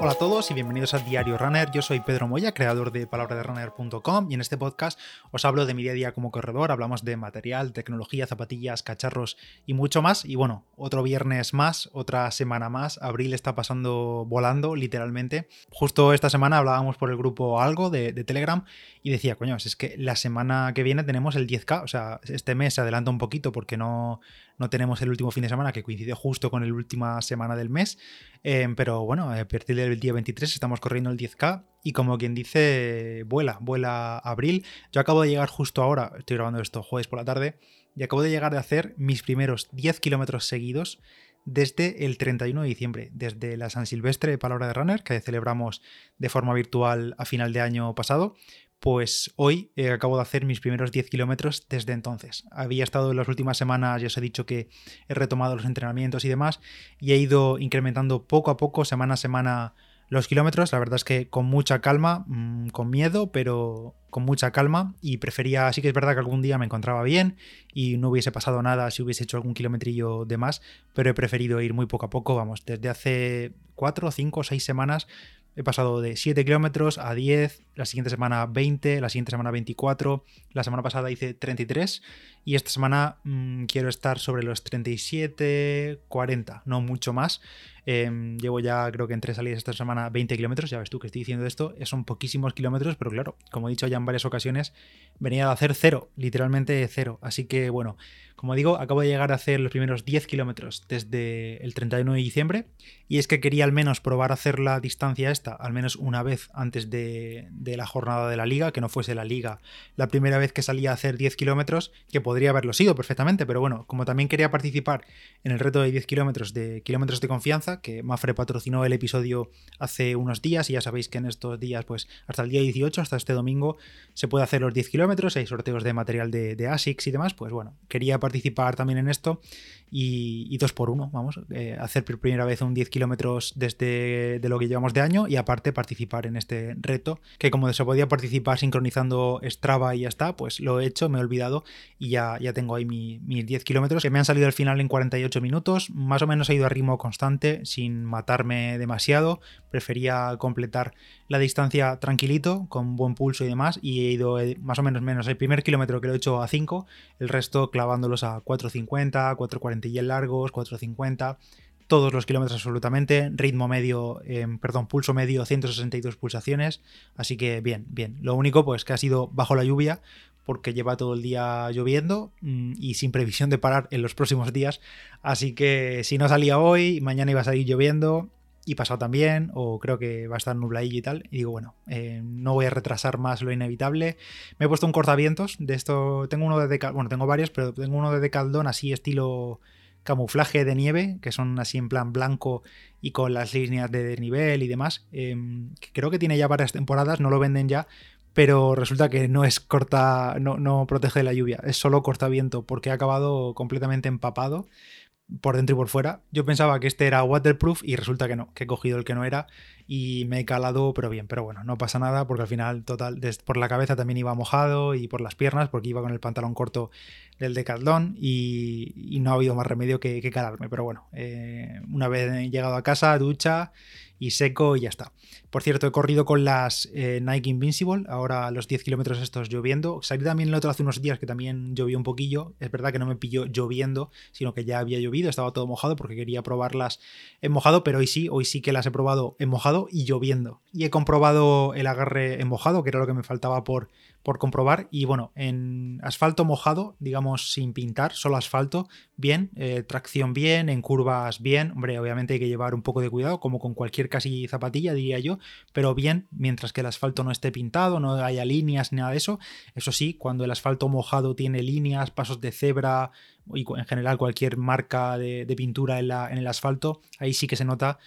Hola a todos y bienvenidos a Diario Runner. Yo soy Pedro Moya, creador de palabraderunner.com y en este podcast os hablo de mi día a día como corredor, hablamos de material, tecnología, zapatillas, cacharros y mucho más. Y bueno, otro viernes más, otra semana más. Abril está pasando volando, literalmente. Justo esta semana hablábamos por el grupo Algo de, de Telegram y decía, coño, es que la semana que viene tenemos el 10K, o sea, este mes se adelanta un poquito porque no, no tenemos el último fin de semana que coincide justo con la última semana del mes, em, pero bueno, a partir del día 23 estamos corriendo el 10K y como quien dice, vuela, vuela abril. Yo acabo de llegar justo ahora, estoy grabando esto jueves por la tarde, y acabo de llegar de hacer mis primeros 10 kilómetros seguidos desde el 31 de diciembre, desde la San Silvestre de Palabra de Runner, que celebramos de forma virtual a final de año pasado, pues hoy eh, acabo de hacer mis primeros 10 kilómetros desde entonces. Había estado en las últimas semanas, ya os he dicho que he retomado los entrenamientos y demás, y he ido incrementando poco a poco, semana a semana, los kilómetros. La verdad es que con mucha calma, mmm, con miedo, pero con mucha calma. Y prefería, sí que es verdad que algún día me encontraba bien y no hubiese pasado nada si hubiese hecho algún kilometrillo de más, pero he preferido ir muy poco a poco, vamos, desde hace 4, 5, 6 semanas He pasado de 7 kilómetros a 10, la siguiente semana 20, la siguiente semana 24, la semana pasada hice 33 y esta semana mmm, quiero estar sobre los 37, 40, no mucho más. Eh, llevo ya, creo que en tres salidas esta semana 20 kilómetros, ya ves tú que estoy diciendo esto, son poquísimos kilómetros, pero claro, como he dicho ya en varias ocasiones, venía a hacer cero, literalmente cero. Así que bueno, como digo, acabo de llegar a hacer los primeros 10 kilómetros desde el 31 de diciembre y es que quería al menos probar a hacer la distancia esta al menos una vez antes de, de la jornada de la liga, que no fuese la liga la primera vez que salía a hacer 10 kilómetros, que podría haberlo sido perfectamente, pero bueno, como también quería participar en el reto de 10 kilómetros de kilómetros de confianza, que Mafre patrocinó el episodio hace unos días y ya sabéis que en estos días, pues hasta el día 18, hasta este domingo, se puede hacer los 10 kilómetros, hay sorteos de material de, de ASICS y demás, pues bueno, quería participar también en esto y, dos por uno, vamos, eh, hacer por primera vez un 10 kilómetros desde de lo que llevamos de año y aparte participar en este reto, que como se podía participar sincronizando Strava y ya está, pues lo he hecho, me he olvidado y ya, ya tengo ahí mi, mis 10 kilómetros que me han salido al final en 48 minutos, más o menos he ido a ritmo constante sin matarme demasiado, prefería completar la distancia tranquilito, con buen pulso y demás, y he ido eh, más o menos menos el primer kilómetro que lo he hecho a 5, el resto clavándolos a 4.50, 4.40 y largos, 4.50, todos los kilómetros absolutamente, ritmo medio, eh, perdón, pulso medio, 162 pulsaciones, así que bien, bien. Lo único pues que ha sido bajo la lluvia, porque lleva todo el día lloviendo mmm, y sin previsión de parar en los próximos días, así que si no salía hoy, mañana iba a salir lloviendo, y pasado también, o creo que va a estar nubladillo y tal. Y digo, bueno, eh, no voy a retrasar más lo inevitable. Me he puesto un cortavientos de esto. Tengo uno de Decaldón, bueno, tengo varios, pero tengo uno de Decaldón así estilo camuflaje de nieve, que son así en plan blanco y con las líneas de nivel y demás. Que creo que tiene ya varias temporadas, no lo venden ya, pero resulta que no es corta, no, no protege de la lluvia, es solo cortaviento, porque ha acabado completamente empapado por dentro y por fuera. Yo pensaba que este era waterproof y resulta que no, que he cogido el que no era y me he calado, pero bien, pero bueno, no pasa nada porque al final, total, por la cabeza también iba mojado y por las piernas porque iba con el pantalón corto del Decathlon y, y no ha habido más remedio que, calarme, pero bueno, eh, una vez llegado a casa, ducha y seco y ya está. Por cierto, he corrido con las eh, Nike Invincible, ahora los 10 kilómetros estos lloviendo. Salí también el otro hace unos días que también llovió un poquillo. Es verdad que no me pilló lloviendo, sino que ya había llovido, estaba todo mojado porque quería probarlas en mojado, pero hoy sí, hoy sí que las he probado en mojado y lloviendo. Y he comprobado el agarre en mojado, que era lo que me faltaba por, por comprobar. Y bueno, en asfalto mojado, digamos sin pintar, solo asfalto, bien, eh, tracción bien, en curvas bien. Hombre, obviamente hay que llevar un poco de cuidado, como con cualquier casi zapatilla, diría yo, pero bien, mientras que el asfalto no esté pintado, no haya líneas ni nada de eso. Eso sí, cuando el asfalto mojado tiene líneas, pasos de cebra y en general cualquier marca de, pintura en el asfalto, ahí sí que se nota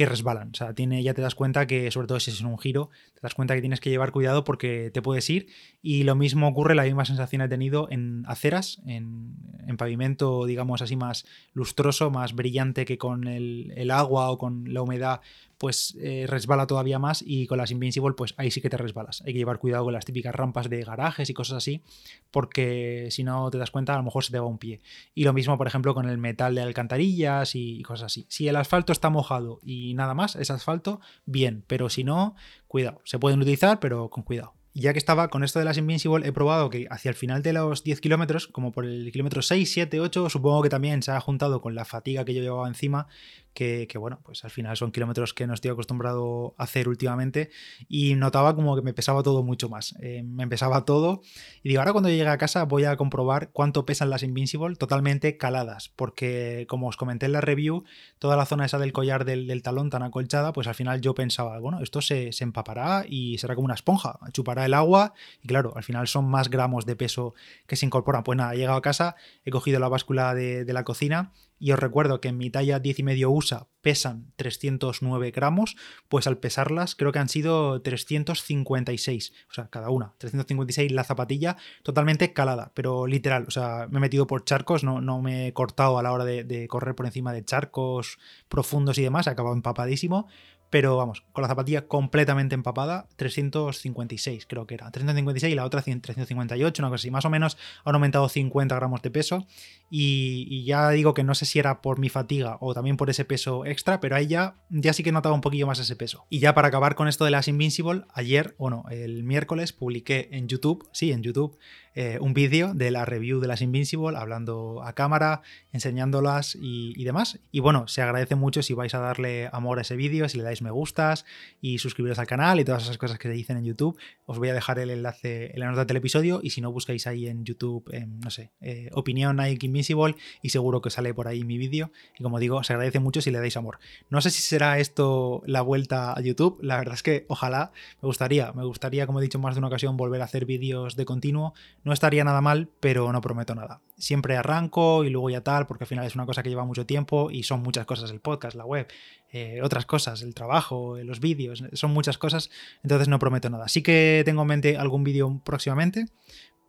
que resbalan. O sea, tiene, ya te das cuenta que, sobre todo si es en un giro, te das cuenta que tienes que llevar cuidado porque te puedes ir. Y lo mismo ocurre, la misma sensación he tenido en aceras, en, en pavimento, digamos así, más lustroso, más brillante que con el, el, agua o con la humedad pues eh, resbala todavía más y con las Invincible, pues ahí sí que te resbalas. Hay que llevar cuidado con las típicas rampas de garajes y cosas así, porque si no te das cuenta, a lo mejor se te va un pie. Y lo mismo, por ejemplo, con el metal de alcantarillas y cosas así. Si el asfalto está mojado y nada más, es asfalto, bien, pero si no, cuidado. Se pueden utilizar, pero con cuidado ya que estaba con esto de las Invincible, he probado que hacia el final de los 10 kilómetros, como por el kilómetro 6, 7, 8, supongo que también se ha juntado con la fatiga que yo llevaba encima, que, bueno, pues al final son kilómetros que no estoy acostumbrado a hacer últimamente y notaba como que me pesaba todo mucho más. Eh, me pesaba todo y digo, ahora cuando llegue a casa voy a comprobar cuánto pesan las Invincible totalmente caladas, porque como os comenté en la review, toda la zona esa del collar del, talón tan acolchada, pues al final yo pensaba, bueno, esto se, se empapará y será como una esponja, chupará el agua y claro, al final son más gramos de peso que se incorporan. Pues nada, he llegado a casa, he cogido la báscula de, de la cocina y os recuerdo que en mi talla 10 y medio USA pesan 309 gramos, pues al pesarlas creo que han sido 356, o sea, cada una, 356 la zapatilla totalmente calada, pero literal, o sea, me he metido por charcos, no, no me he cortado a la hora de, de correr por encima de charcos profundos y demás, he acabado empapadísimo, pero vamos, con la zapatilla completamente empapada, 356 creo que era, 356 y la otra 358, una cosa así, más o menos han aumentado 50 gramos de peso y, ya digo que no sé si era por mi fatiga o también por ese peso extra, pero ahí ya, ya sí que notaba un poquillo más ese peso. Y ya para acabar con esto de las Invincible, ayer, bueno, el miércoles publiqué en YouTube, sí, en YouTube, eh, un vídeo de la review de las Invincible, hablando a cámara, enseñándolas y, demás. Y bueno, se agradece mucho si vais a darle amor a ese vídeo, si le dais me gustas y suscribiros al canal y todas esas cosas que se dicen en YouTube. Os voy a dejar el enlace en la nota del episodio y si no buscáis ahí en YouTube, no sé, eh, opinión Nike Invincible y seguro que sale por ahí mi vídeo. Y como digo, se agradece mucho si le dais amor. No sé si será esto la vuelta a YouTube, la verdad es que ojalá, me gustaría, me gustaría, como he dicho más de una ocasión, volver a hacer vídeos de continuo. No estaría nada mal, pero no prometo nada. Siempre arranco y luego ya tal, porque al final es una cosa que lleva mucho tiempo y son muchas cosas el podcast, la web, eh, otras cosas, el trabajo, eh, los vídeos, son muchas cosas, entonces no prometo nada. Sí que tengo en mente algún vídeo próximamente,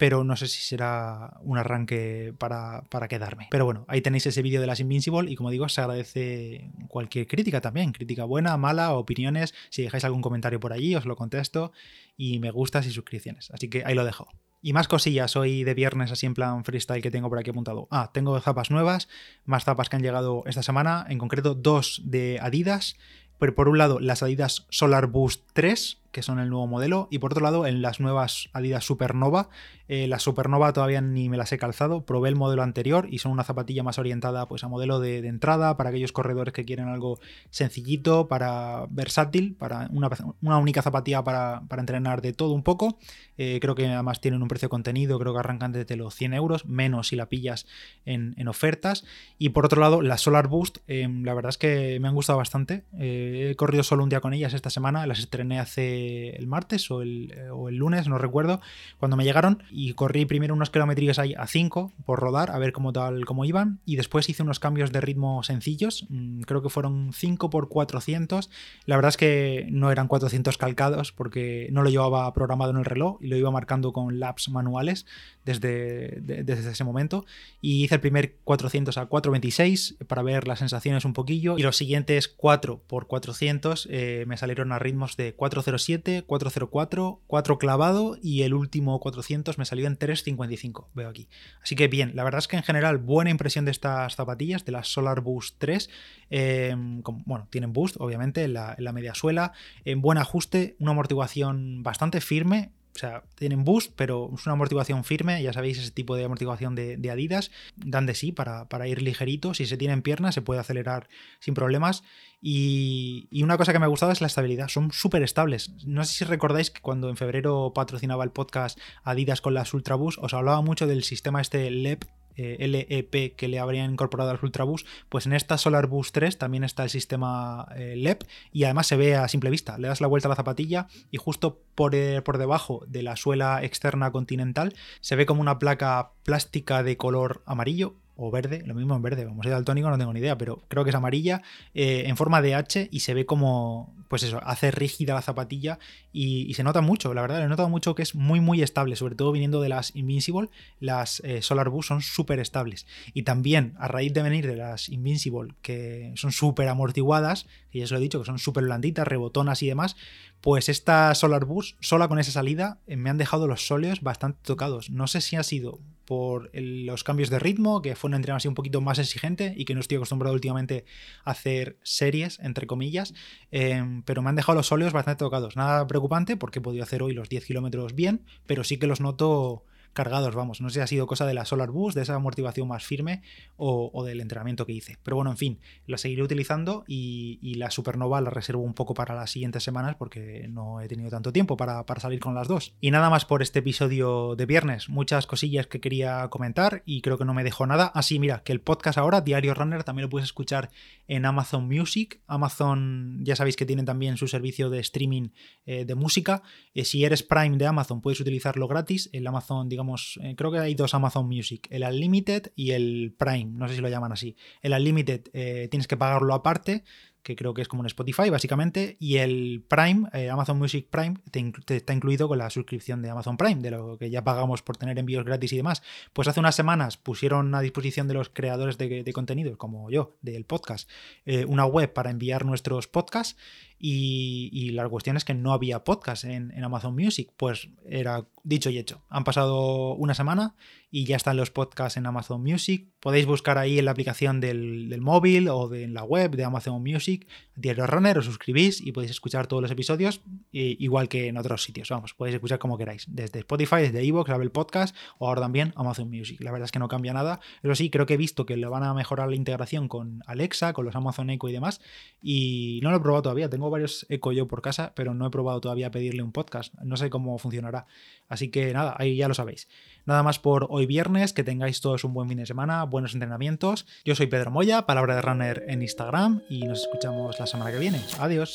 pero no sé si será un arranque para, para, quedarme. Pero bueno, ahí tenéis ese vídeo de las Invincible y como digo, se agradece cualquier crítica también, crítica buena, mala, opiniones, si dejáis algún comentario por allí os lo contesto y me gustas y suscripciones. Así que ahí lo dejo. Y más cosillas hoy de viernes, así en plan freestyle que tengo por aquí apuntado. Ah, tengo zapas nuevas, más zapas que han llegado esta semana, en concreto dos de Adidas. Pero por un lado, las Adidas Solar Boost 3, que son el nuevo modelo, y por otro lado, en las nuevas Adidas Supernova. Eh, la Supernova todavía ni me las he calzado, probé el modelo anterior y son una zapatilla más orientada pues, a modelo de, entrada para aquellos corredores que quieren algo sencillito, para versátil, para una, única zapatilla para, entrenar de todo un poco. Eh, creo que además tienen un precio contenido, creo que arrancan desde los 100 euros, menos si la pillas en, ofertas. Y por otro lado, la Solar Boost, eh, la verdad es que me han gustado bastante. he corrido solo un día con ellas esta semana, las estrené hace el martes o el, lunes, no recuerdo, cuando me llegaron y corrí primero unos kilómetros ahí a 5 por rodar, a ver cómo tal, cómo iban y después hice unos cambios de ritmo sencillos, mm, creo que fueron 5 por 400, la verdad es que no eran 400 calcados porque no lo llevaba programado en el reloj y lo iba marcando con laps manuales desde, desde ese momento. Y hice el primer 400 a 426 para ver las sensaciones un poquillo y los siguientes 4 por 400 eh, me salieron a ritmos de 407 404, 4 clavado y el último 400 me salió en 355, veo aquí. Así que bien, la verdad es que en general buena impresión de estas zapatillas, de las Solar Boost 3. Em, bueno, tienen boost, obviamente, en la, media suela, en buen ajuste, una amortiguación bastante firme, o sea, tienen boost, pero es una amortiguación firme, ya sabéis, ese tipo de amortiguación de, Adidas, dan de sí para, para, ir ligerito, si se tienen piernas se puede acelerar sin problemas y, una cosa que me ha gustado es la estabilidad, son súper estables. No sé si recordáis que cuando en febrero patrocinaba el podcast Adidas con las Ultraboost, os hablaba mucho del sistema este LEP eh, LEP que le habrían incorporado al Ultraboost, pues en esta Solar Boost 3 también está el sistema eh, LEP y además se ve a simple vista. Le das la vuelta a la zapatilla y justo por, eh, por debajo de la suela externa continental se ve como una placa plástica de color amarillo o verde, lo mismo en verde, como soy daltónico no tengo ni idea, pero creo que es amarilla, en forma de H y se ve como, pues eso, hace rígida la zapatilla y, se nota mucho, la verdad, le nota mucho que es muy muy estable, sobre todo viniendo de las Invincible, las eh, Solar Boost son súper estables. Y también a raíz de venir de las Invincible, que son súper amortiguadas, que ya os lo he dicho, que son súper blanditas, rebotonas y demás, pues esta Solar Boost, sola con esa salida, eh, me han dejado los sóleos bastante tocados. No sé si ha sido por los cambios de ritmo, que fue un entrenamiento así un poquito más exigente y que no estoy acostumbrado últimamente a hacer series, entre comillas, em, pero me han dejado los sóleos bastante tocados. Nada preocupante porque he podido hacer hoy los 10 kilómetros bien, pero sí que los noto cargados, vamos. No sé si ha sido cosa de la Solar Boost, de esa amortiguación más firme o, del entrenamiento que hice. Pero bueno, en fin, la seguiré utilizando y, la Supernova la reservo un poco para las siguientes semanas porque no he tenido tanto tiempo para, salir con las dos. Y nada más por este episodio de viernes. Muchas cosillas que quería comentar y creo que no me dejó nada. Así, ah, mira, que el podcast ahora, Diario Runner, también lo puedes escuchar en Amazon Music. Amazon, ya sabéis que tienen también su servicio de streaming eh, de música. Eh, si eres Prime de Amazon, puedes utilizarlo gratis. El Amazon, digamos, eh, creo que hay dos Amazon Music, el Unlimited y el Prime, no sé si lo llaman así. El Unlimited eh, tienes que pagarlo aparte, que creo que es como un Spotify básicamente, y el Prime, eh, Amazon Music Prime, te, está incluido con la suscripción de Amazon Prime, de lo que ya pagamos por tener envíos gratis y demás. Pues hace unas semanas pusieron a disposición de los creadores de contenidos, como yo, del podcast, una web para enviar nuestros podcasts y, la cuestión es que no había podcast en, Amazon Music. Pues era dicho y hecho. Han pasado una semana y ya están los podcasts en Amazon Music. Podéis buscar ahí en la aplicación del, móvil o de, en la web de Amazon Music, Diario Runner, os suscribís y podéis escuchar todos los episodios, igual que en otros sitios. Vamos, podéis escuchar como queráis, desde Spotify, desde Evox, Apple Podcast o ahora también Amazon Music. La verdad es que no cambia nada. Eso sí, creo que he visto que le van a mejorar la integración con Alexa, con los Amazon Echo y demás. Y no lo he probado todavía. Tengo varios Echo yo por casa, pero no he probado todavía pedirle un podcast. No sé cómo funcionará. Así que nada, ahí ya lo sabéis. Nada más por hoy viernes, que tengáis todos un buen fin de semana, buenos entrenamientos. Yo soy Pedro Moya, palabra de runner en Instagram y nos escuchamos la semana que viene. Adiós.